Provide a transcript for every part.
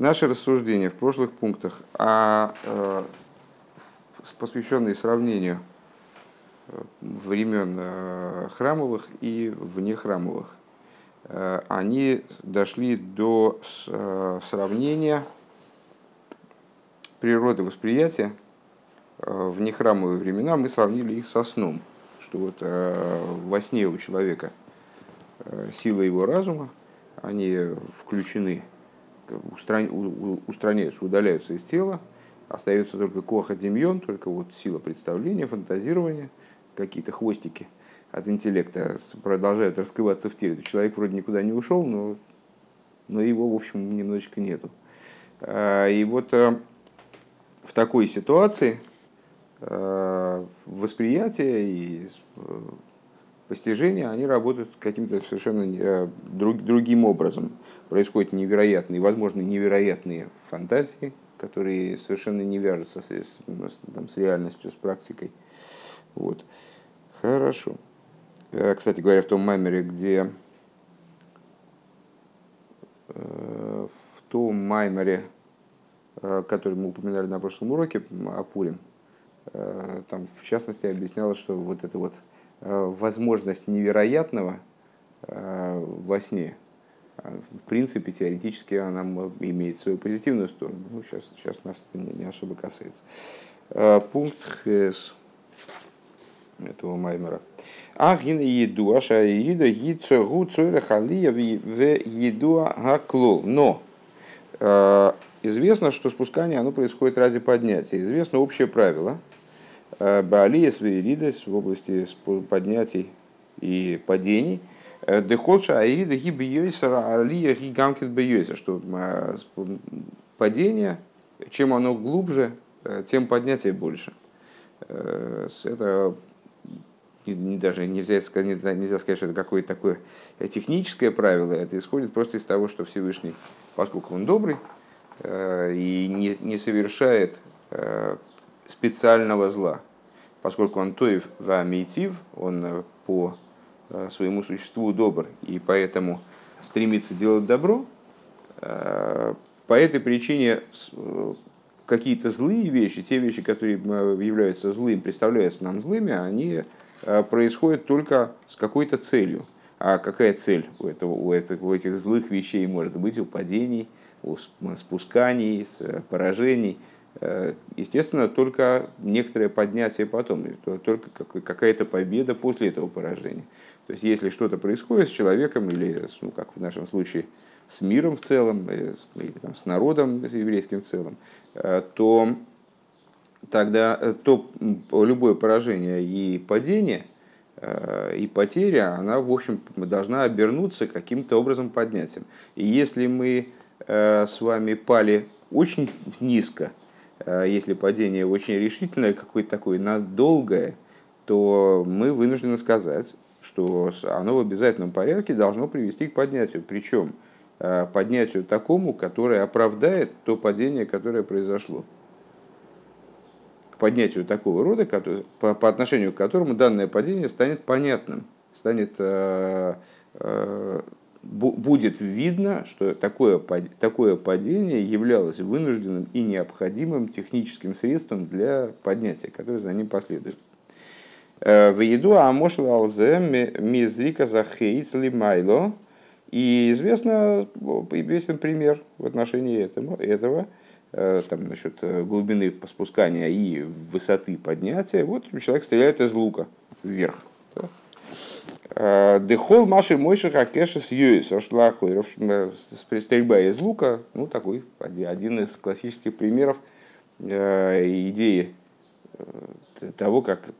Наши рассуждения в прошлых пунктах, а, э, посвященные сравнению э, времен э, храмовых и внехрамовых, э, они дошли до э, сравнения природы восприятия э, в нехрамовые времена. Мы сравнили их со сном, что вот во сне у человека сила его разума, они включены устраняются, удаляются из тела, остается только коха демьон, только вот сила представления, фантазирования, какие-то хвостики от интеллекта продолжают раскрываться в теле. Человек вроде никуда не ушел, но, но его, в общем, немножечко нету. А, и вот э, в такой ситуации э, восприятие и э, постижения, они работают каким-то совершенно э, друг, другим образом. Происходят невероятные, возможно, невероятные фантазии, которые совершенно не вяжутся с, с, там, с реальностью, с практикой. Вот. Хорошо. Э, кстати говоря, в том маймере, где э, в том маймере, который мы упоминали на прошлом уроке о Пурим, там в частности объяснялось, что вот это вот возможность невероятного э, во сне, э, в принципе, теоретически она имеет свою позитивную сторону. Ну, сейчас, сейчас нас это не, особо касается. Пункт Хс этого Маймера. Ахин еду, аша еда гицо гу цойра халия в еду хаклол. Но известно, что спускание оно происходит ради поднятия. Известно общее правило – Э, Баалия Свейридес в области поднятий и падений. Э, Дехолша Аирида Гибиойсера Алия Гигамкит Бейойса, что э, падение, чем оно глубже, тем поднятие больше. Это не, даже нельзя сказать, нельзя сказать, что это какое-то такое техническое правило, это исходит просто из того, что Всевышний, поскольку он добрый и не совершает специального зла, поскольку он тоев вамейтив, он э, по э, своему существу добр, и поэтому стремится делать добро, э, по этой причине какие-то злые вещи, те вещи, которые являются злым, представляются нам злыми, они происходят только с какой-то целью. А какая цель у, этого, у, этих, у этих злых вещей может быть? У падений, у спусканий, поражений – естественно, только некоторое поднятие потом, только какая-то победа после этого поражения. То есть, если что-то происходит с человеком, или, ну, как в нашем случае, с миром в целом, э, или там, с народом, с еврейским в целом, э, то тогда то любое поражение и падение, и потеря, она, в общем, должна обернуться каким-то образом поднятием. И если мы с вами пали очень низко, Э, если падение очень решительное, какое-то такое надолгое, то мы вынуждены сказать, что оно в обязательном порядке должно привести к поднятию. Причем э, поднятию такому, которое оправдает то падение, которое произошло. К поднятию такого рода, по, по отношению к которому данное падение станет понятным, станет э, будет видно, что такое, такое падение являлось вынужденным и необходимым техническим средством для поднятия, которое за ним последует. Э, в еду Амошл Алзе Мизрика Захейц Лимайло. И известно, известен пример в отношении этому, этого, э, там, насчет э, глубины спускания и высоты поднятия. Вот человек стреляет из лука вверх. Дехол Маши Мойши Хакеша с Юис, Шлахуиров, стрельба из лука, ну, такой один из классических примеров э, идеи э, того, как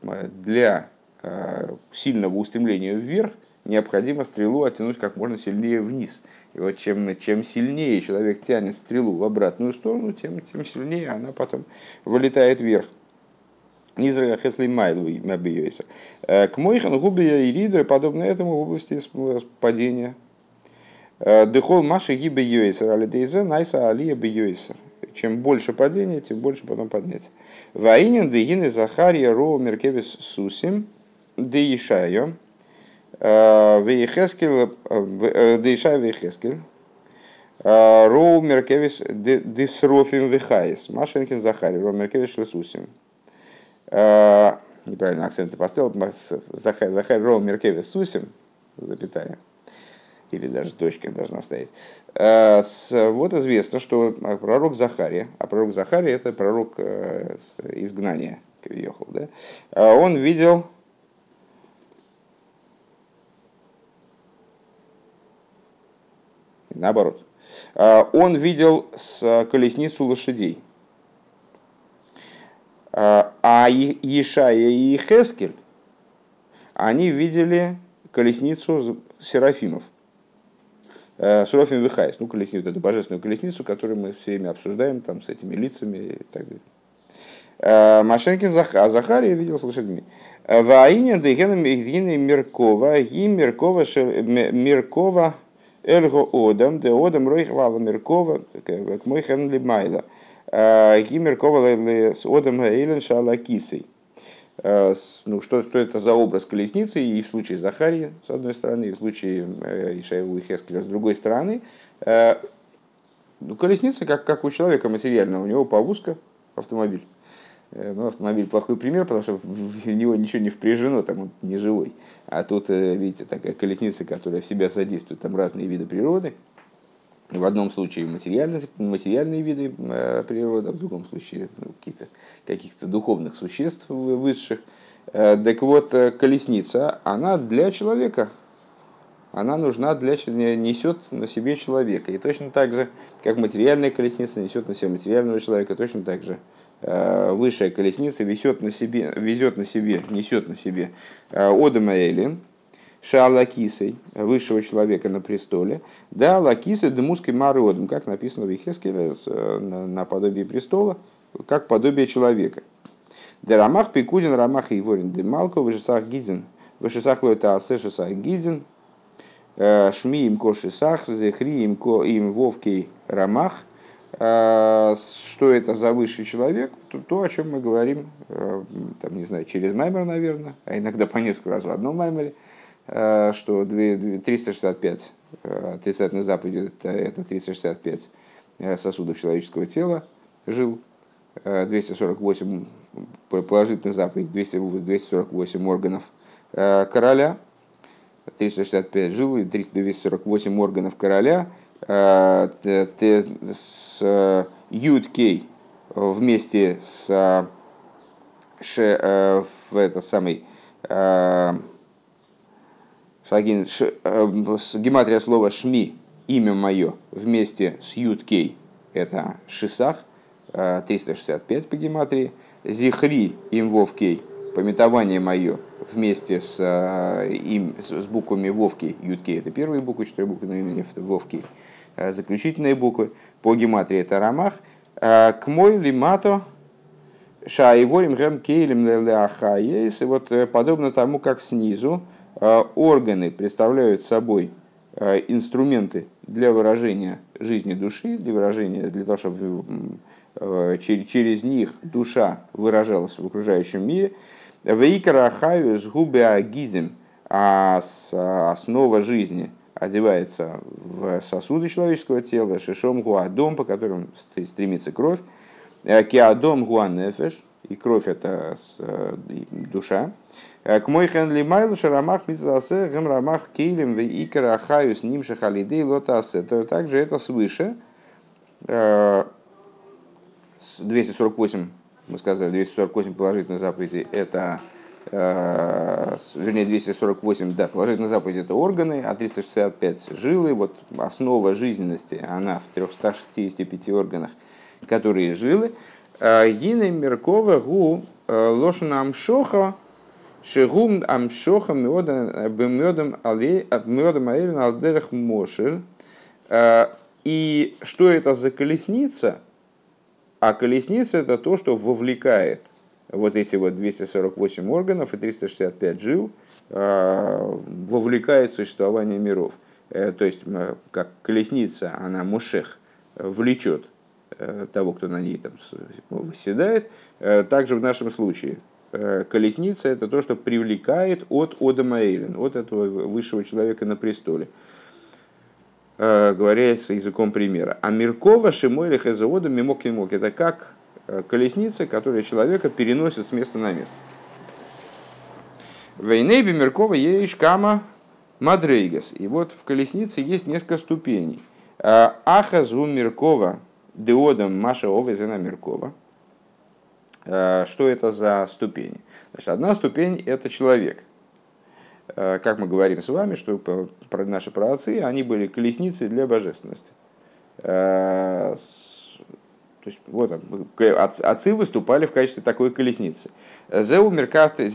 для э, сильного устремления вверх необходимо стрелу оттянуть как можно сильнее вниз. И вот чем, чем сильнее человек тянет стрелу в обратную сторону, тем, тем сильнее она потом вылетает вверх. Низрага Хесли Майлу Мабиойса. Э, к Мойхан Губия и Рида, подобно этому в области падения. Э, Дехол Маши Гибе Йойсер, Алидейзе, Найса Алия Бейойсер. Чем больше падения, тем больше потом поднятия. Ваинин Дегины Захария Ро Меркевис Сусим Деишайо. Э, ויחזקאל דישעיה ויחזקאל. ראו מרכבות דשרפים וחיות. מה שאין כן זכריה. ראה מרכבות של סוסים. Неправильно акценты поставил. זכריה ראה מרכבות סוסים. Запятая или даже точка должна стоять. Вот известно, что пророк Захария, а пророк Захария это пророк изгнания, כביכול, да? он видел наоборот. А, он видел с колесницу лошадей. А, Ешая и Хескель, они видели колесницу серафимов. Э, Сурофим Вихайс, ну, колесницу, эту божественную колесницу, которую мы все время обсуждаем, там, с этими лицами и так далее. Э, Машенкин а Захария видел с лошадьми. Ваиня Дегена Меркова, и Меркова, Меркова, Эльго Одам, де Одам Ройх Вала Меркова, к мой хен майла. Ги Меркова с Одам Эйлен Шала Кисой. Ну, что, что это за образ колесницы, и в случае Захарии, с одной стороны, и в случае Ишаева и Хескеля, с другой стороны. Ну, колесница, как, как у человека материального, у него повозка, автомобиль. Э, ну, автомобиль плохой пример, потому что в него ничего не впряжено, там он не живой. А тут, э, видите, такая колесница, которая в себя содействует, там разные виды природы. В одном случае материальные, материальные виды э, природы, а в другом случае какие-то, каких-то духовных существ высших. Так вот, колесница, она для человека, она нужна для несет на себе человека. И точно так же, как материальная колесница несет на себе материального человека, точно так же Э, высшая колесница везет на себе, везет на себе, несет на себе э, Одама Эйлин, Шаалакисой, высшего человека на престоле, да, Лакисы Демуской Мародом, как написано в Ихескеле, э, на подобие престола, как подобие человека. Да Рамах Пикудин, Рамах и Ворин Демалко, Вышесах Гидин, Вышесах Лойта Асе Шесах Гидин, Шми им ко Шесах, Зехри им ко им Вовкей Рамах – а, что это за высший человек, то, то о чем мы говорим, э, там, не знаю, через Маймер, наверное, а иногда по несколько раз в одном Маймере, э, что 365 э, отрицательных заповедей это, это 365 сосудов человеческого тела жил, 248 положительных заповедей, 248 органов короля, 365 жил и 248 органов короля – Э, с э, Юдкей вместе с, э, в этот самый Шагин, ш, с гематрия слова шми, имя мое, вместе с Юдкей, это Шисах, 365 по гематрии, Зихри им Вовкей, пометование мое, вместе с, им, с буквами Вовки, Юдкей, это первые буквы, четыре буквы на имени Вовки, Э, заключительные буквы, по гематрии это рамах, э, к мой лимато шаиворим гэм кейлем леахаес, и вот э, подобно тому, как снизу органы представляют собой инструменты для выражения жизни души, для выражения, для того, чтобы через них душа выражалась в окружающем мире. Вейкара хаю с губы агидим, а основа жизни – одевается в сосуды человеческого тела, шишом гуадом, по которым стремится кровь, киадом гуанефеш, и кровь это э, душа. Э, к мой хенли майл шарамах митзасе гем рамах кейлем ве икара хаюс ним шахалидей лотасе. То также это свыше 248, мы сказали, 248 положительных заповедей, это Э, вернее 248, да, положительные заповеди это органы, а 365 жилы, вот основа жизненности, она в 365 органах, которые жилы. Э, Гины Меркова гу э, лошана амшоха, шегум амшоха бемедом аэрин алдерах мошель. И что это за колесница? А колесница это то, что вовлекает вот эти вот 248 органов и 365 жил вовлекает в существование миров. Э, то есть, как колесница, она мушех, влечет э, того, кто на ней там восседает. Э, также в нашем случае колесница – это то, что привлекает от Одама Эйлен, от этого высшего человека на престоле. говорится языком примера. А Миркова Шимойли Хезаода Мимок Мимок. Это как колесница, которая человека переносит с места на место. Вейнейби Миркова Еиш Кама Мадрейгас. И вот в колеснице есть несколько ступеней. Ахазу Миркова Деодом Маша Овезена Миркова. Что это за ступени? Значит, одна ступень – это человек. Как мы говорим с вами, что наши праотцы, они были колесницей для божественности. То есть вот отцы выступали в качестве такой колесницы. Зеу меркафты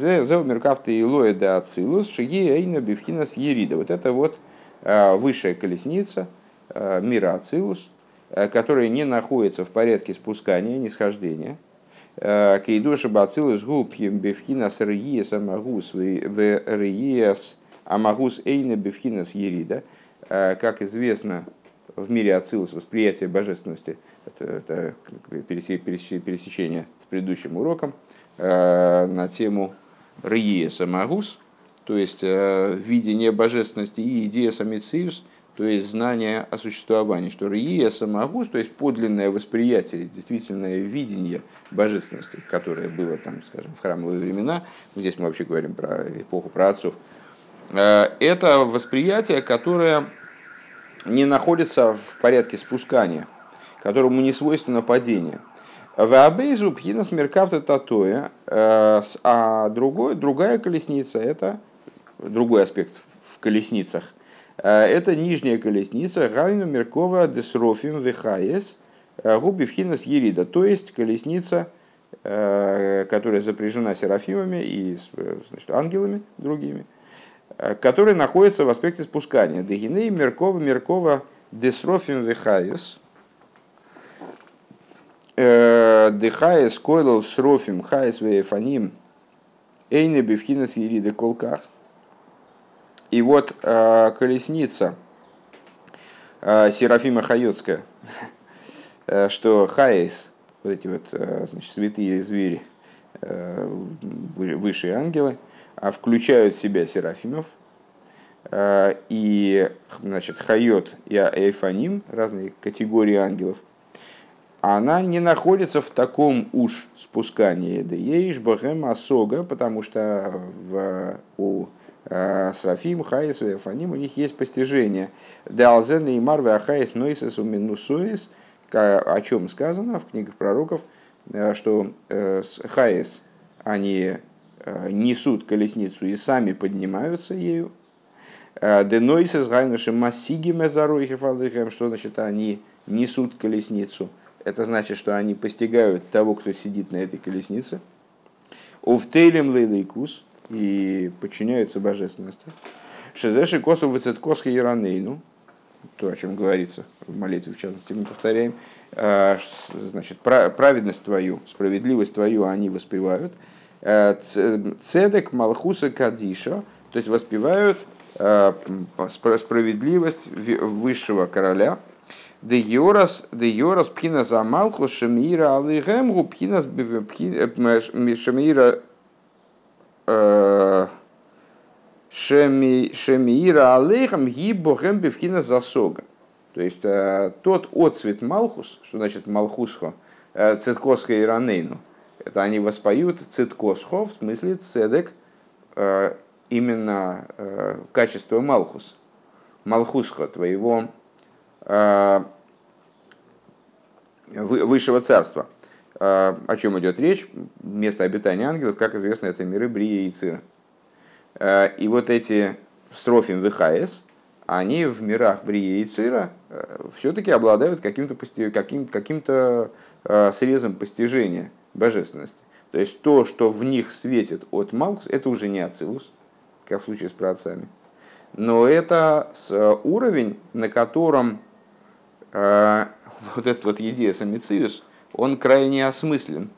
и лоэда ацилус шиги эйна бифхинас ерида. Вот это вот э, высшая колесница э, мира ацилус, э, которая не находится в порядке спускания, нисхождения. Кейдуша бацилус губ бифхинас рьиес амагус в рьиес амагус эйна бифхинас ерида. Как известно, в мире ацилус восприятие божественности – это, это пересечение с предыдущим уроком, э, на тему Рие Самагус, то есть э, видение божественности и идея Самициус, то есть знание о существовании, что Рие Самагус, то есть подлинное восприятие, действительное видение божественности, которое было там, скажем, в храмовые времена, здесь мы вообще говорим про эпоху про отцов, э, это восприятие, которое не находится в порядке спускания – которому не свойственно падение. Вабейзу пхинас меркавта татоя, э, а другой, другая колесница, это другой аспект в колесницах, это нижняя колесница Гайну Меркова Десрофим Вихаес э, Губи Вхинас Ерида, то есть колесница, которая запряжена серафимами и значит, ангелами другими, которая находится в аспекте спускания. Дегиней Меркова Меркова Десрофим Вихаес – Э, Дыхаес койлал срофим хаес вейфаним эйне бифхинас ериды колках. И вот э, колесница э, Серафима Хайотская, что хаес, вот эти вот значит, святые звери, высшие ангелы, а включают в себя серафимов, и значит, חיות и אופנים, разные категории ангелов, она не находится в таком уж спускании. דיש בהם השגה, потому что в, у э, שרפים, חיות, אופנים, у них есть постижение. דעל זה נאמר והחיות נושאות ומנושאות, о чем сказано в книгах пророков, э, что э, Хайс, они несут колесницу и сами поднимаются ею. Денойсес гайнушем массиги мезаруихи что значит они несут колесницу – это значит, что они постигают того, кто сидит на этой колеснице. Увтейлем лейлейкус и подчиняются божественности. Шезеши косу выцеткосха иранейну, то, о чем говорится в молитве, в частности, мы повторяем, а, значит, праведность твою, справедливость твою они воспевают. А, цедек Малхуса Кадиша, то есть воспевают а, справедливость высшего короля, Де Йорас, де Йорас пхина за Малху Шемира Алихемгу пхина Шемира Шемира Алейхам Гибохем Бевхина Засога. То есть тот отцвет Малхус, что значит Малхусхо, Циткосха и Ранейну, это они воспоют Циткосхо, в смысле Цедек, именно качество Малхус, Малхусхо, твоего высшего царства. А, о чем идет речь? Место обитания ангелов, как известно, это миры Брия и Цира. А, и вот эти строфим ВХС, они в мирах Брия и Цира а, все-таки обладают каким-то каким, каким срезом постижения божественности. То есть то, что в них светит от Малкус, это уже не Ацилус, как в случае с праотцами. Но это уровень, на котором вот этот вот Едиес Амициус, он крайне осмыслен.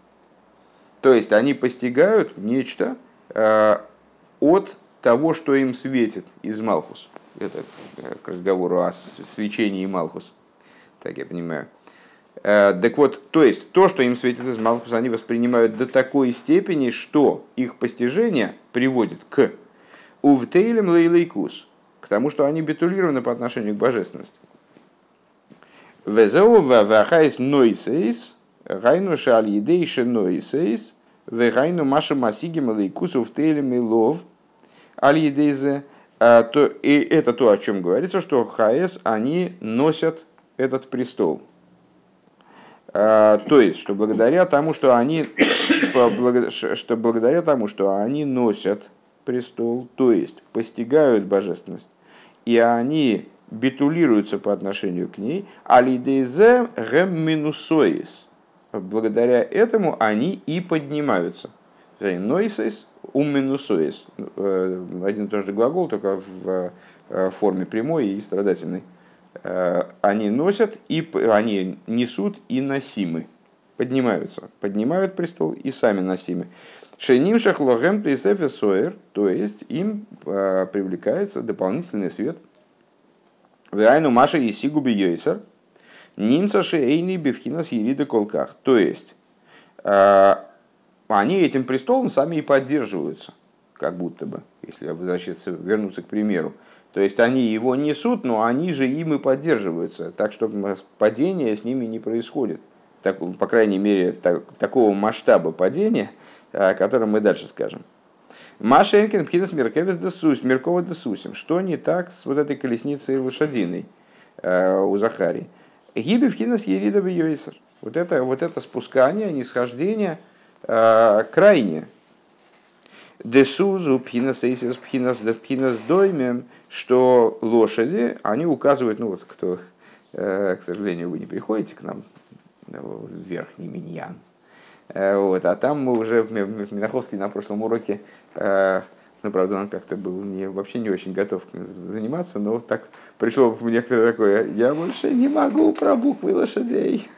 То есть они постигают нечто э, от того, что им светит из Малхус. Это к разговору о свечении Малхус. Так я понимаю. Э, так вот, то есть то, что им светит из Малхус, они воспринимают до такой степени, что их постижение приводит к увтейлем лейлейкус, к тому, что они битулированы по отношению к божественности. Везеу вахайс нойсейс, гайну шаль едейши нойсейс, вегайну маша масиги малейкусу в теле милов, аль едейзе, а, то, и это то, о чем говорится, что ХС, они носят этот престол. А, то есть, что благодаря тому, что они, что благодаря тому, что они носят престол, то есть постигают божественность, и они битулируются по отношению к ней, алидейзе гем минусоис. Благодаря этому они и поднимаются. Нойсес ум минусоис. Э, один и тот же глагол, только в э, форме прямой и страдательной. Э, они носят, и они несут и носимы. Поднимаются. Поднимают престол и сами носимы. Шейним шахлогем присефе соер, то есть им привлекается дополнительный свет – Вайну Маша и Сигуби Йойсер, Нимца Шейни Бевхинас Ерида Колках. То есть, э, они этим престолом сами и поддерживаются, как будто бы, если возвращаться, вернуться к примеру. То есть они его несут, но они же им и поддерживаются, так что падение с ними не происходит. Так, по крайней мере, так, такого масштаба падения, о котором мы дальше скажем. Машенкин пхинас меркевис десус, меркова десусим. Что не так с вот этой колесницей лошадиной э, у Захари? Гиби пхинас ерида йойсер. Вот это, вот это спускание, нисхождение э, крайнее. Десузу пхинас эйсис пхинас да пхинас доймем, что лошади, они указывают, ну вот кто, э, к сожалению, вы не приходите к нам в верхний миньян, Э, вот. А там мы уже, Минаховский на прошлом уроке, э, ну, правда, он как-то был не, вообще не очень готов заниматься, но так пришло некоторое такое, я больше не могу про буквы лошадей.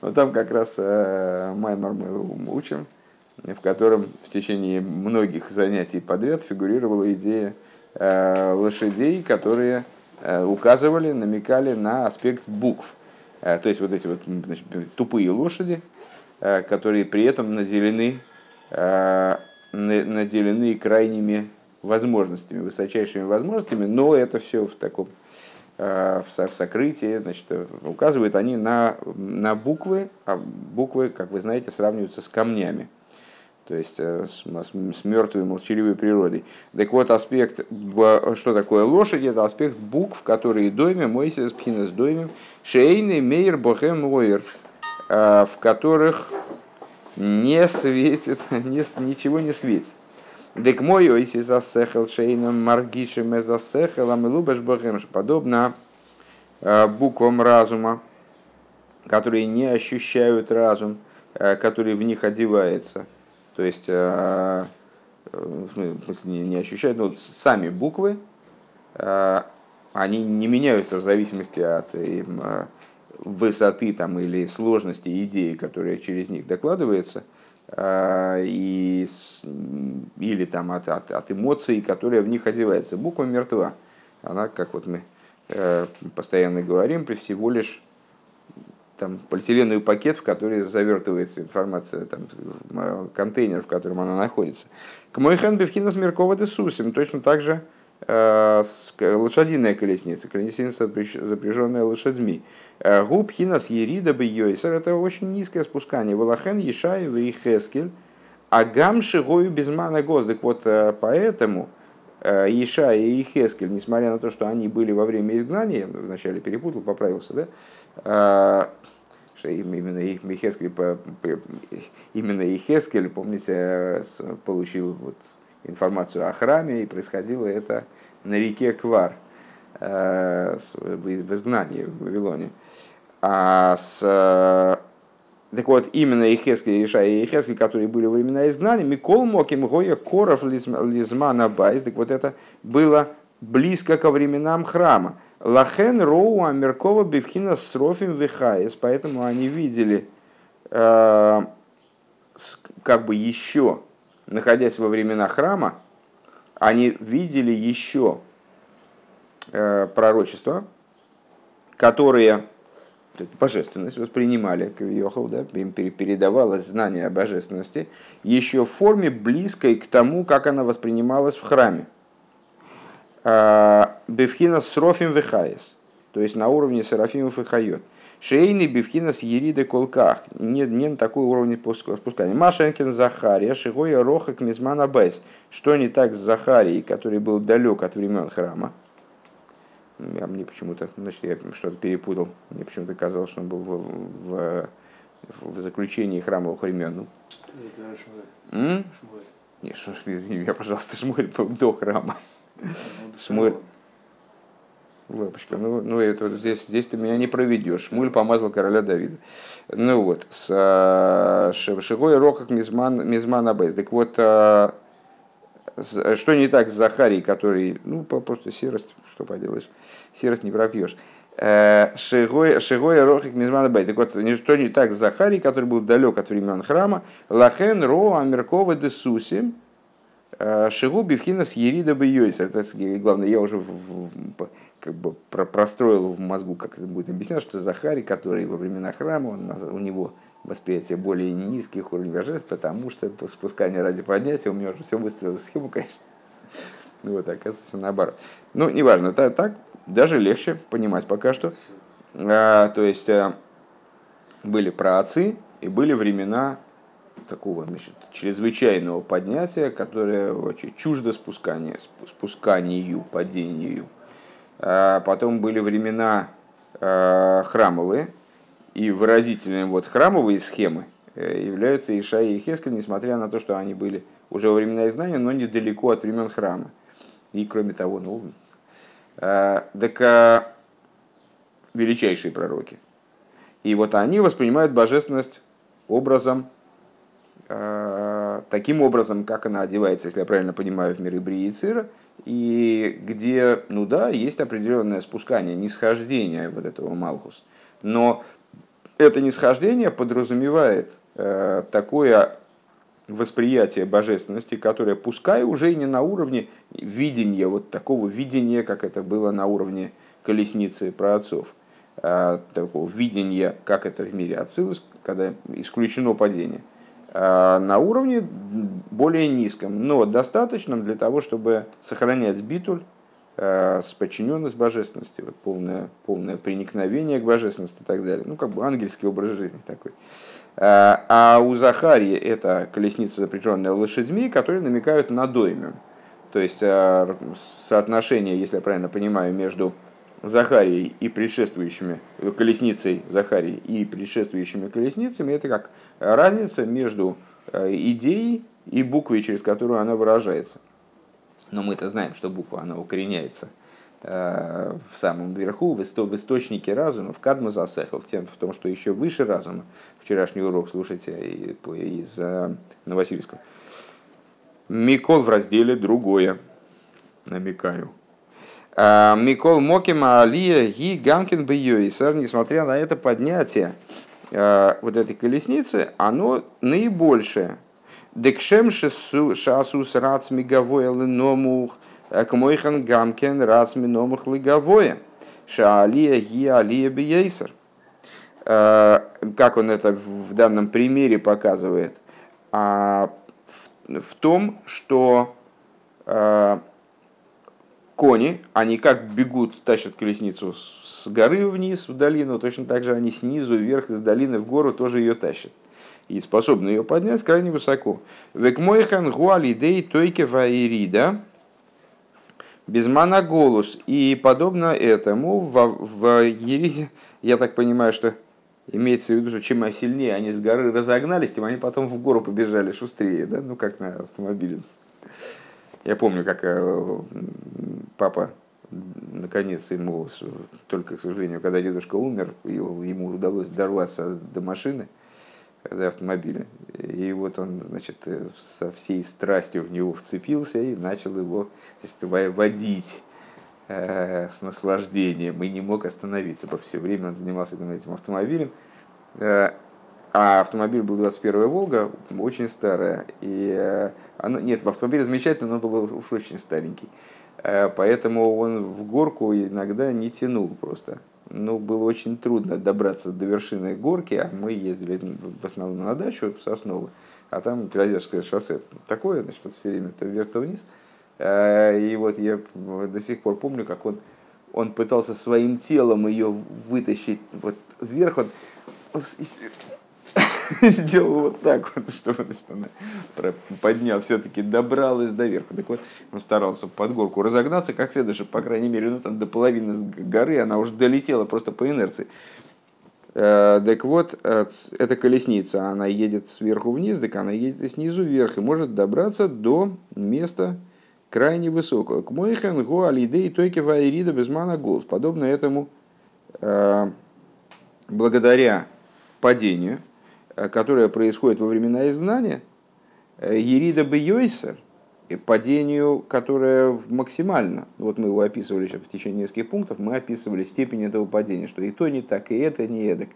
Вот там как раз э, Маймар мы учим, в котором в течение многих занятий подряд фигурировала идея э, лошадей, которые э, указывали, намекали на аспект букв. Э, то есть вот эти вот значит, тупые лошади, Э, которые при этом наделены, э, наделены крайними возможностями, высочайшими возможностями, но это все в таком э, в сокрытии, значит, указывают они на, на буквы, а буквы, как вы знаете, сравниваются с камнями, то есть с, с мертвой молчаливой природой. Так вот, аспект, что такое лошадь, это аспект букв, которые дойме, мойсис, пхинас доймем, шейный, мейер, бохем, лойер, Э, в которых не светит, не, ничего не светит. Дек мой ойси засехал шейном маргишем засехал, а мы лубаш богем, подобно э, буквам разума, которые не ощущают разум, э, который в них одевается. То есть, в смысле, не ощущают, но сами буквы, они не меняются в зависимости от высоты там, или сложности идеи, которая через них докладывается, а, и, или там, от, от, от эмоций, которые в них одеваются. Буква мертва. Она, как вот мы э, постоянно говорим, при всего лишь там, полиэтиленовый пакет, в который завертывается информация, там, контейнер, в котором она находится. К мой хэн бевхина смеркова десусим. Точно так же лошадиная колесница, колесница, запряженная лошадьми. Э, губ хинас ерида бы йойсер, это очень низкое спускание. Валахен Ешаева и Хескель, а гам шигою безмана гоздык. Вот э, поэтому Ишая и Хескель, несмотря на то, что они были во время изгнания, вначале перепутал, поправился, да, что именно их Хескель, именно Ихескель, помните, получил вот информацию о храме, и происходило это на реке Квар э, в изгнании в Вавилоне. А с, э, так вот, именно Ихескель, Иша и Ихескель, которые были во времена изгнания, Микол Моким Гоя Коров Лизмана Байс, так вот это было близко ко временам храма. Лахен Роу Амеркова Бевхина Срофим Вихаес, поэтому они видели э, как бы еще находясь во времена храма, они видели еще э, пророчества, которые божественность воспринимали, да, им передавалось знание о божественности, еще в форме близкой к тому, как она воспринималась в храме. А, Бевхина с Рофим Вехаес. То есть на уровне Серафимов и Хайот. Шейный бифхина с ериды колках. Не, не на такой уровень спускания. Машенкин Захария, Шигоя Рохак Мизмана Бейс. Что не так с Захарией, который был далек от времен храма? Я, мне почему-то, значит, я что-то перепутал. Мне почему-то казалось, что он был в, в, в заключении храмовых времен. Ну. Это Шмуэль. Нет, извини меня, пожалуйста, Шмуэль был до храма. Ну, Шмуэль. Лапочка, ну, ну это вот здесь, здесь ты меня не проведешь. Шмуль помазал короля Давида. Ну вот, с а, Шигой Роках Мизман, Мизман Абейс. Так вот, а, что не так с Захарией, который, ну, просто серость, что поделаешь, серость не пропьешь. Э, Шигой Рохик Мизмана Бейт. Так вот, что не так с Захарией, который был далек от времен храма. Лахен Ро Амиркова де Суси. Э, Шигу Бивхина с Ерида Бейойсер. Главное, я уже в, как бы простроил в мозгу, как это будет объяснять, что Захарий, который во времена храма, он, у него восприятие более низких уровней божеств, потому что спускание ради поднятия, у меня уже все выстроило схему, конечно. Вот, оказывается, наоборот. Ну, неважно, так, так даже легче понимать пока что. А, то есть, а, были праотцы и были времена такого значит, чрезвычайного поднятия, которое очень чуждо спускания, спусканию, падению. А, потом были времена а, храмовые, и выразительными вот храмовые схемы э, являются Ишая и Хескель, несмотря на то, что они были уже во времена изгнания, но недалеко от времен храма. И кроме того, ну, э, так величайшие пророки. И вот они воспринимают божественность образом, таким образом, как она одевается, если я правильно понимаю, в миры Брии и где, ну да, есть определенное спускание, нисхождение вот этого Малхус. Но это нисхождение подразумевает э, такое восприятие божественности, которое пускай уже и не на уровне видения, вот такого видения, как это было на уровне колесницы про отцов, а такого видения, как это в мире Ацилус, когда исключено падение, на уровне более низком, но достаточном для того, чтобы сохранять битуль, Э, с подчиненность божественности, вот полное, полное приникновение к божественности и так далее. Ну, как бы ангельский образ жизни такой. Э, а у Захарии это колесница, запряженная лошадьми, которые намекают на дойме. То есть э, соотношение, если я правильно понимаю, между Захарией и предшествующими колесницей Захарии и предшествующими колесницами, это как разница между идеей и буквой, через которую она выражается. Но мы-то знаем, что буква, она укореняется э, в самом верху, в, исто, в источнике разума, в кадму засехал, в, тем, в том, что еще выше разума. Вчерашний урок слушайте из э, Новосибирска. Микол в разделе другое, намекаю. А, Микол Мокима Алия Ги Гамкин Бейойсар, несмотря на это поднятие э, вот этой колесницы, оно наибольшее, Декшем шасус рац мигавоя леномух, э, к мойхан гамкен рац миномух лиговое. Шаалия ги алия биейсер. Э, как он это в данном примере показывает? А, в том, что э, кони, они как бегут, тащат колесницу с горы вниз в долину, точно так же они снизу вверх из долины в гору тоже ее тащат и способны ее поднять крайне высоко. Векмойхан гуалидей тойке ваирида безмана голос. И подобно этому в, в Ериде, я так понимаю, что имеется в виду, что чем сильнее они с горы разогнались, тем они потом в гору побежали шустрее, да? ну как на автомобиле. Я помню, как э, папа наконец ему, только, к сожалению, когда дедушка умер, ему удалось дорваться до машины – до автомобиля. И вот он, значит, э, со всей страстью в него вцепился и начал его значит, водить э, с наслаждением и не мог остановиться. По все время он занимался этим автомобилем. А автомобиль был 21 Волга, очень старая. И э, оно, нет, в автомобиле замечательно, но был уж очень старенький. Э, поэтому он в горку иногда не тянул просто ну, было очень трудно добраться до вершины горки, а мы ездили в основном на дачу в Сосново, а там Пиродержское шоссе такое, значит, все время то вверх, то вниз. Э, и вот я до сих пор помню, как он он пытался своим телом ее вытащить вот вверх, он, он сделал вот так вот, чтобы она, подняв, все-таки добралась до верха. Так вот, он старался под горку разогнаться как следует, по крайней мере, ну, там, до половины горы она уже долетела просто по инерции. Э, так вот, э, эта колесница, она едет сверху вниз, так она едет снизу вверх и может добраться до места крайне высокого. К Мойхен, Го, Алидей, Тойке, Вайрида, Безмана, Голос. Подобно этому, э, благодаря падению, которое происходит во времена изгнания, Ерида Бейойсер, падению, которое максимально, вот мы его описывали сейчас в течение нескольких пунктов, мы описывали степень этого падения, что и то не так, и это не эдак.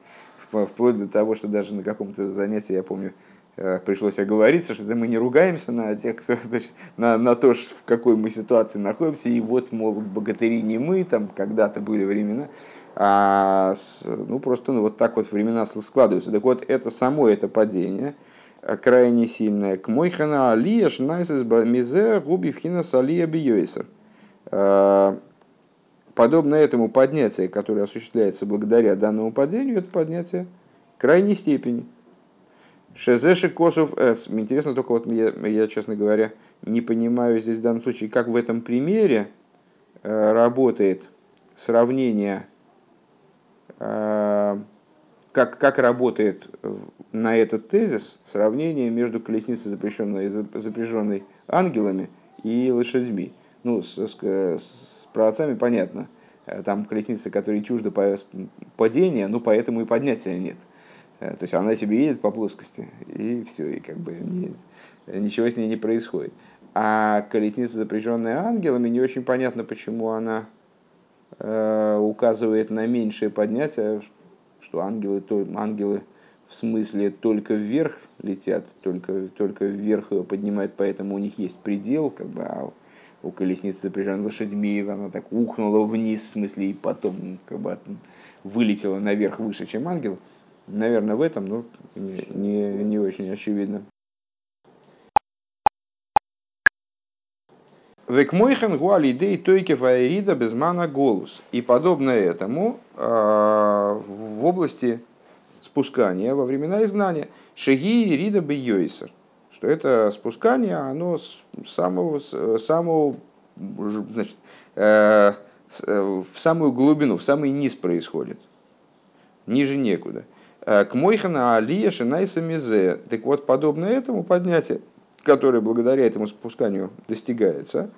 Вплоть до того, что даже на каком-то занятии, я помню, э, пришлось оговориться, что мы не ругаемся на тех, кто, значит, на, на то, в какой мы ситуации находимся, и вот, мол, богатыри не мы, там когда-то были времена, а ну, просто ну, вот так вот времена складываются. Так вот, это само это падение – крайне сильная. К мойхана алия шнайсис мизе губи вхина салия биойса. А, подобно этому поднятие, которое осуществляется благодаря данному падению, это поднятие крайней степени. Шезеши косов с. Интересно только вот я, я, честно говоря, не понимаю здесь в данном случае, как в этом примере э, работает сравнение э, как, как работает на этот тезис сравнение между колесницей, запрещенной, запряженной ангелами, и лошадьми. Ну, с, с, с праотцами понятно. Там колесница, которая чужда падения, ну, поэтому и поднятия нет. То есть она себе едет по плоскости, и все, и как бы не, ничего с ней не происходит. А колесница, запряженная ангелами, не очень понятно, почему она э, указывает на меньшее поднятие, что ангелы, то, ангелы в смысле только вверх летят, только, только вверх поднимают, поэтому у них есть предел, как бы, а у колесницы запряжена лошадьми, она так ухнула вниз, в смысле, и потом как бы, вылетела наверх выше, чем ангел. Наверное, в этом, ну, не, не, не очень очевидно. Векмойхен гуалидей тойке вайрида безмана голос. И подобно этому а, в области спускания во времена изгнания. Шеги рида бейойсер. Что это спускание, оно с самого, самого значит, э, э, в самую глубину, в самый низ происходит. Ниже некуда. Э, к Мойхана Алия Шинайса Мизе. Так вот, подобно этому поднятие которое благодаря этому спусканию достигается.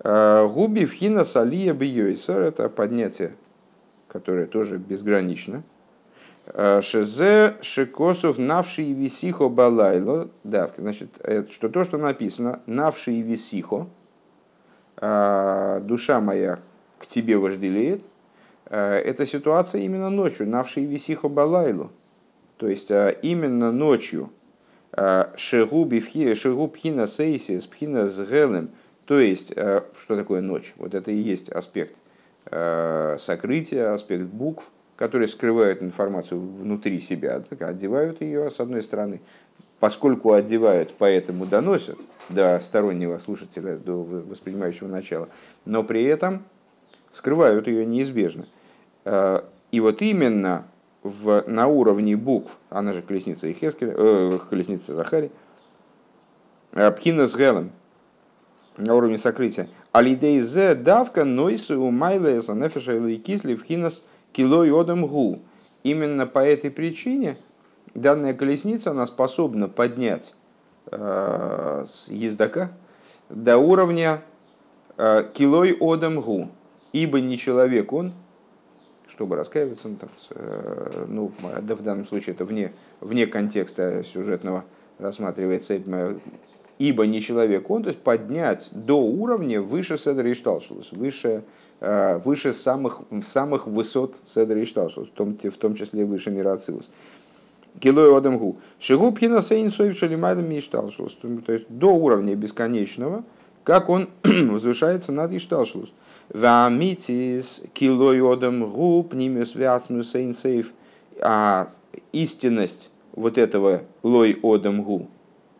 А, губи вхина салия бьёйсер – это поднятие, которое тоже безгранично. А, шезе шекосов навши и висихо балайло. Да, значит, что то, что написано, навши и висихо, а, душа моя к тебе вожделеет, это ситуация именно ночью, навши и висихо балайло. То есть именно ночью – Э, пхина сейси с пхина с гелем. То есть, э, что такое ночь? Вот это и есть аспект э, сокрытия, аспект букв, которые скрывают информацию внутри себя, одевают ее с одной стороны. Поскольку одевают, поэтому доносят до стороннего слушателя, до воспринимающего начала, но при этом скрывают ее неизбежно. И вот именно в, на уровне букв, она же колесница Ихескеля, э, колесница Захари, Пхина с Гелем, на уровне сокрытия. Алидей зе давка нойсу умайлеса нефеша или кисли в хинас кило йодом гу. Именно по этой причине данная колесница, она способна поднять э, ездока до уровня э, килой одам гу. Ибо не человек он, чтобы раскаиваться, ну, там, э, ну, да, в данном случае это вне, вне контекста сюжетного рассматривается, ибо не человек он, то есть поднять до уровня выше Седра и Шталшус, выше, э, выше самых, самых высот Седра и Шталшус, в том, в том числе выше мира Ацилус. Килой Одамгу. Шигу пхина сейн соев шалимайдам Ишталшус. То есть до уровня бесконечного, как он возвышается над Ишталшус. Вамитис килойодом губ нимес вяцмус сейнсейф. А истинность вот этого лой одам гу,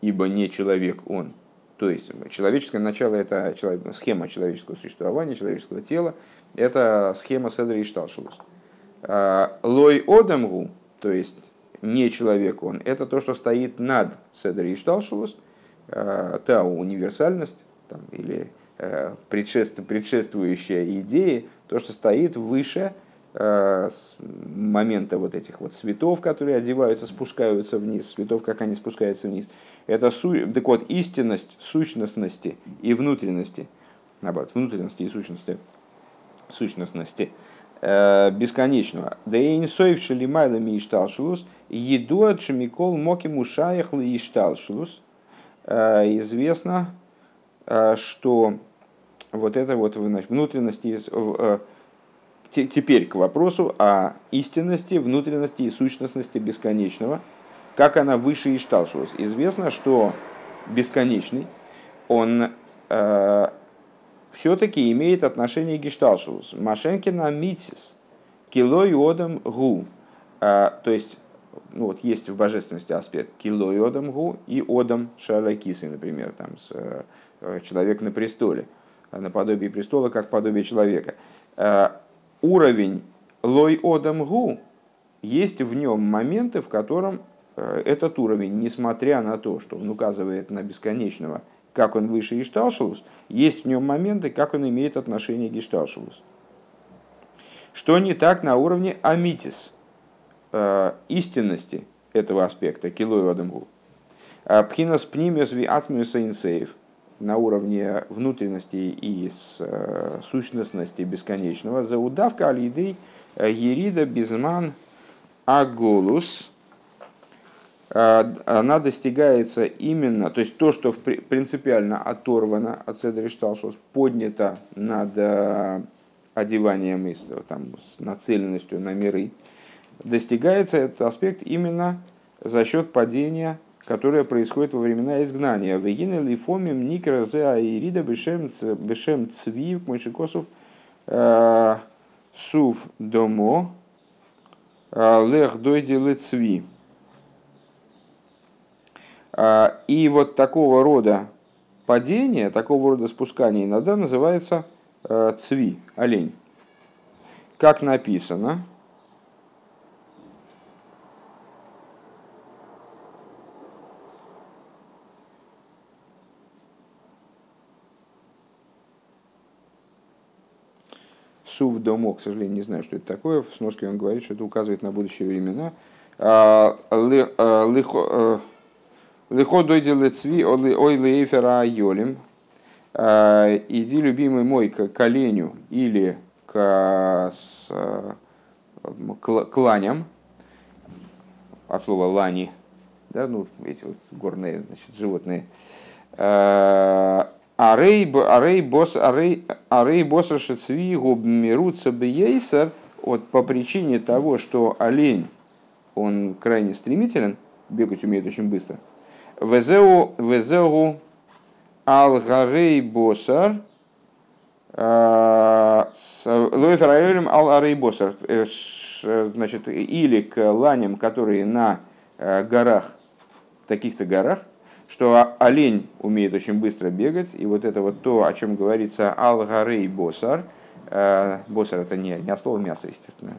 ибо не человек он. То есть человеческое начало это схема человеческого существования, человеческого тела, Это схема Седра и Шталшилус. Лой Одамгу, то есть не человек он, это то, что стоит над Седра и Шталшилус, та универсальность там, или предшествующая идея, то, что стоит выше Э, с момента вот этих вот цветов, которые одеваются, спускаются вниз, цветов, как они спускаются вниз. Это су... так вот, истинность сущностности и внутренности, наоборот, внутренности и сущности, сущностности э, бесконечного. Да и не соевши майлами ишталшулус, еду от шамикол моки мушаях ли ишталшулус. Э, известно, что вот это вот внутренности Теперь к вопросу о истинности, внутренности и сущностности бесконечного. Как она выше Ишталшус. Известно, что бесконечный, он э, все-таки имеет отношение к Гешталшус. Машенкина митсис, кило йодам гу. Э, то есть, ну вот есть в божественности аспект кило йодам гу и одам шалакисы, например, там, с, э, человек на престоле, наподобие престола, как подобие человека. Э, уровень лой одам гу, есть в нем моменты, в котором э, этот уровень, несмотря на то, что он указывает на бесконечного, как он выше Ишталшилус, есть в нем моменты, как он имеет отношение к Ишталшилус. Что не так на уровне амитис, э, истинности этого аспекта, килой адамгу. Э, пхинас пнимес ви атмиуса инсеев – на уровне внутренности и э, сущностности бесконечного. За удавка алидей э, ерида безман аголус. Э, она достигается именно, то есть то, что принципиально оторвано от Седри Шталшус, поднято над одеванием и там, с нацеленностью на миры, достигается этот аспект именно за счет падения которое происходит во времена изгнания. Вегина лифомим никра зе аирида бешем цви мойшикосов э, сув домо э, лех дойди цви. Э, и вот такого рода падение, такого рода спускание иногда называется цви, олень. Как написано, Сув домо, к сожалению, не знаю, что это такое. В сноске он говорит, что это указывает на будущие времена. А, а, лихо э, дойди лецви ой лейфера йолим. А, иди, любимый мой, к коленю или к, э, кланям, от слова лани, да, ну, эти вот горные значит, животные, Арей босс арей босса шецвигу мирутся бейсер вот по причине того, что олень он крайне стремителен, бегать умеет очень быстро. Везеу везеу алгарей боссар а, лоефер ал арей боссар э, значит или к ланям, которые на э, горах, таких-то горах, что олень умеет очень быстро бегать, и вот это вот то, о чем говорится алгарей босар, э, босар это не, не от мясо, естественно,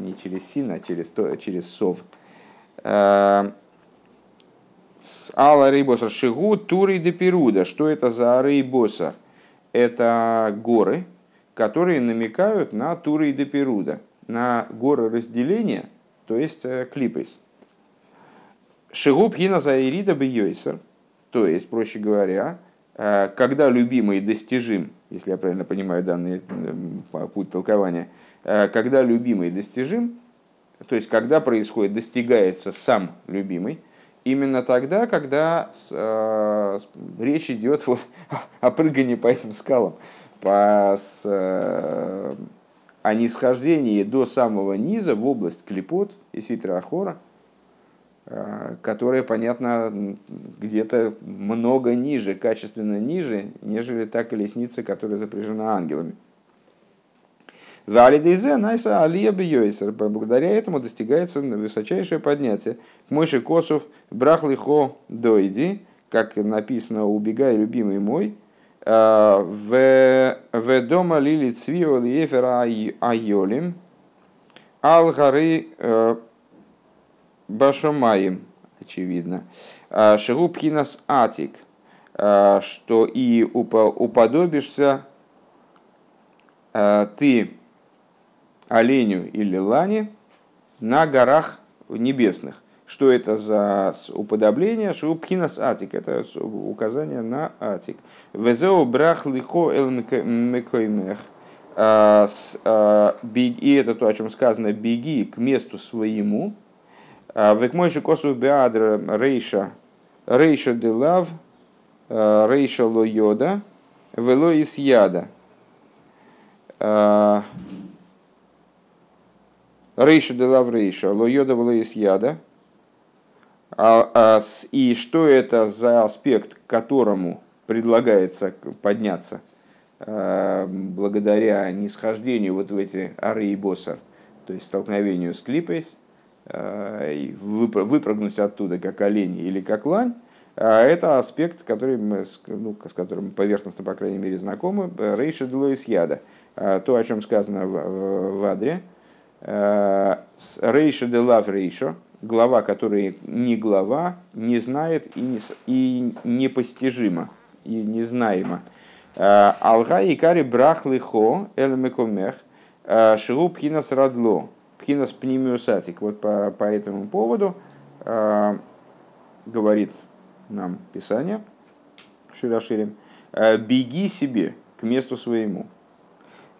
не через син, а через, то, через сов. Э, Алла Рейбосар Шигу Турей де Перуда. Что это за Рейбосар? Это горы, которые намекают на Турей де Перуда, на горы разделения, то есть э, клипейс. Шигуб хина заирида бьёйсер. То есть, проще говоря, э, когда любимый достижим, если я правильно понимаю данный путь толкования, э, когда любимый достижим, то есть когда происходит, достигается сам любимый, именно тогда, когда э, речь идет вот о прыгании по этим скалам, по, с, э, о нисхождении до самого низа в область клепот и ситра ахора – Э, которая, понятно, где-то много ниже, качественно ниже, нежели та колесница, которая запряжена ангелами. Валидейзе найса алия бьёйсер. Благодаря этому достигается высочайшее поднятие. Мойши косов брахлихо дойди, как написано, убегай, любимый мой, В дома лили цвио лиефера айолим ал гары башомаем, очевидно. Шигу пхинас атик, что и уподобишься ты оленю или лане на горах небесных. Что это за уподобление? Шупхинас атик. Это указание на атик. Везеу брах лихо эл мекоймех. А, а, и это то, о чем сказано, беги к месту своему. А, Векмойши косу беадра рейша, рейша де лав, рейша ло йода, вело из яда. Рейша де лав рейша, ло йода вело из яда. А, а, и что это за аспект, к которому предлагается подняться а, благодаря нисхождению вот в эти ары и боссар, то есть столкновению с клипейс, и выпрыгнуть оттуда как олень или как лань, это аспект, который мы, ну, с которым поверхностно, по крайней мере, знакомы, Рейша Делоис Яда. То, о чем сказано в, в Адре. Рейша де Лав Рейшо, глава, которая не глава, не знает и, не, и непостижима, и незнаема. Э, Алга и кари брах лихо элемекомех э, шилу пхинас радло, пхинас пнимиусатик. Вот по, по этому поводу э, говорит нам Писание, Широширим, беги себе к месту своему.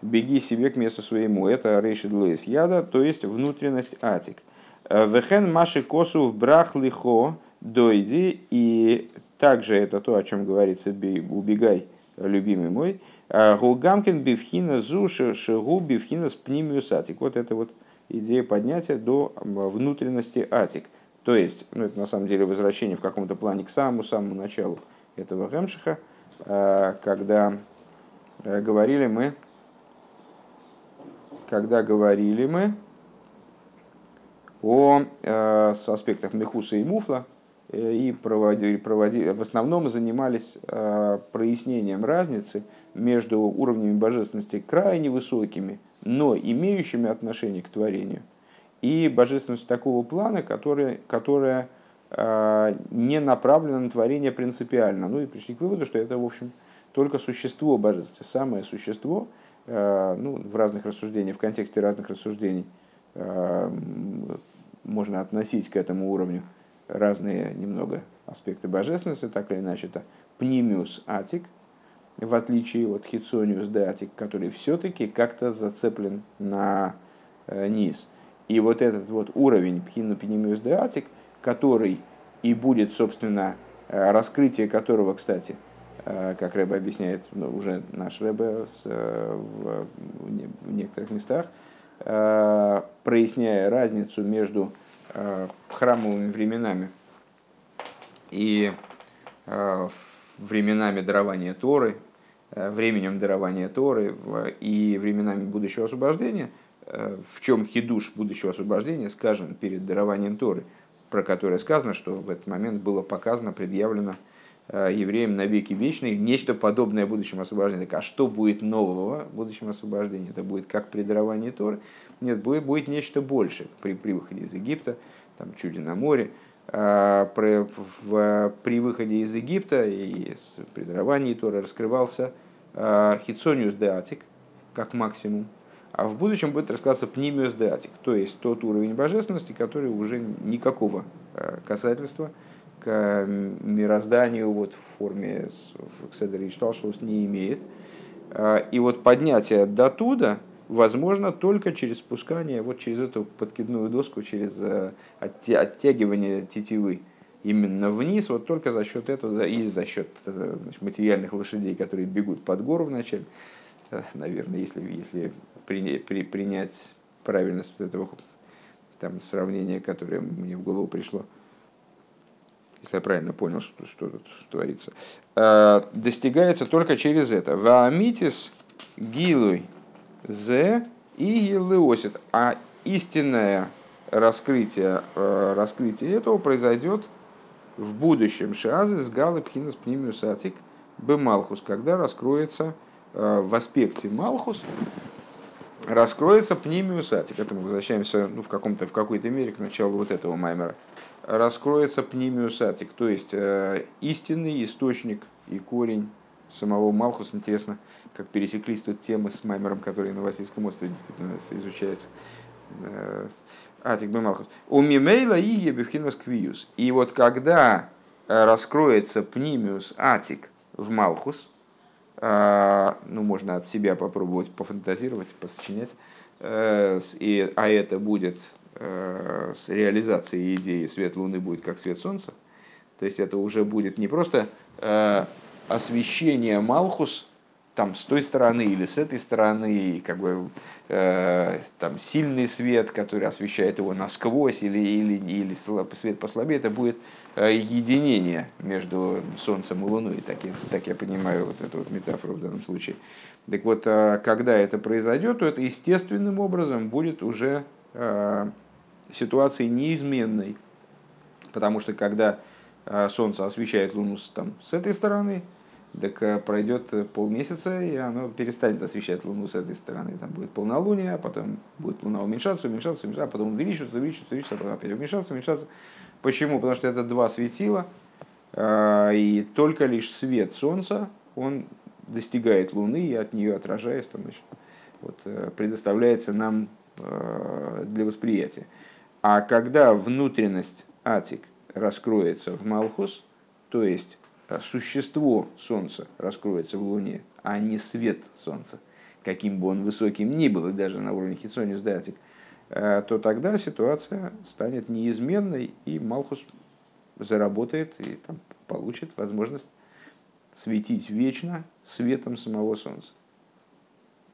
Беги себе к месту своему. Это рейшид лоис яда, то есть внутренность атик. Вехен маши косу в брах лихо дойди. И также это то, о чем говорится, убегай, любимый мой. Гугамкин бифхина зу шигу бифхина с пнимиусатик. Вот это вот идея поднятия до внутренности атик. То есть, ну, это на самом деле возвращение в каком-то плане к самому-самому началу этого Гемшиха, когда говорили мы, когда говорили мы о э, с аспектах Мехуса и Муфла э, и проводили, проводили, в основном занимались э, прояснением разницы между уровнями божественности крайне высокими, но имеющими отношение к творению, и божественностью такого плана, которая, которая не направлена на творение принципиально. Ну и пришли к выводу, что это, в общем, только существо божественности, самое существо, ну, в разных рассуждениях, в контексте разных рассуждений – можно относить к этому уровню разные немного аспекты божественности, так или иначе, это пнимиус атик, в отличие от хитсониус де атик, который все-таки как-то зацеплен на э, низ. И вот этот вот уровень пхину пнимиус де атик, который и будет, собственно, э, раскрытие которого, кстати, э, как Рэбе объясняет ну, уже наш Рэбе в, в некоторых местах, проясняя разницу между храмовыми временами и временами дарования Торы, временем дарования Торы и временами будущего освобождения, в чем хидуш будущего освобождения, скажем, перед дарованием Торы, про которое сказано, что в этот момент было показано, предъявлено евреям на веки вечные, нечто подобное будущему освобождению. Так, а что будет нового в будущем освобождении? Это будет как при даровании Торы? Нет, будет, будет нечто большее при, при выходе из Египта, там чуде на море. А, при, выходе из Египта и при даровании Торы раскрывался а, хитсониус деатик, как максимум. А в будущем будет раскрываться пнимиус деатик, то есть тот уровень божественности, который уже никакого а, касательства к мирозданию вот в форме в Кседере и не имеет. И вот поднятие до туда, возможно только через спускание вот через эту подкидную доску, через э, оттягивание тетивы именно вниз, вот только за счет этого и за счет э, значит, материальных лошадей, которые бегут под гору вначале, э, наверное, если, если при, при, принять правильность вот этого там, сравнения, которое мне в голову пришло, если я правильно понял, что, что тут творится, достигается только через это. Ваамитис гилуй З и Елеосит. А истинное раскрытие, э, раскрытие этого произойдет в будущем. Шазы с Галы Пхинас Пнимиус Атик, Бемалхус, когда раскроется в аспекте Малхус, раскроется пнимиус атик. Это мы возвращаемся ну, в, каком-то, в какой-то мере к началу вот этого маймера. Раскроется пнимиус атик, то есть э, истинный источник и корень самого Малхус. Интересно, как пересеклись тут темы с маймером, который на Васильском острове действительно изучается. Э, атик бы Малхус. У Мимейла и Ебевхинас Квиус. И вот когда раскроется пнимиус атик в Малхус, а, ну, можно от себя попробовать пофантазировать, посочинять, э, и, а это будет э, с реализацией идеи свет Луны будет как свет Солнца, то есть это уже будет не просто э, освещение Малхус, там с той стороны или с этой стороны, как бы э, там сильный свет, который освещает его насквозь, или, или, или свет послабее, это будет э, единение между Солнцем и Луной. Так я, так я понимаю вот эту вот метафору в данном случае. Так вот, э, когда это произойдет, то это естественным образом будет уже э, ситуацией неизменной. Потому что когда э, Солнце освещает Луну там, с этой стороны, так э, пройдет э, полмесяца, и оно перестанет освещать Луну с этой стороны. Там будет полнолуние, а потом будет Луна уменьшаться, уменьшаться, уменьшаться, а потом увеличиваться, увеличиваться, увеличиваться, а потом опять уменьшаться, уменьшаться. Почему? Потому что это два светила, э, и только лишь свет Солнца, он достигает Луны и от нее отражаясь, там, значит, вот, предоставляется нам для восприятия. А когда внутренность Атик раскроется в Малхус, то есть существо Солнца раскроется в Луне, а не свет Солнца, каким бы он высоким ни был, и даже на уровне Хитсониус Датик, э, то тогда ситуация станет неизменной, и Малхус заработает и там, получит возможность светить вечно светом самого Солнца.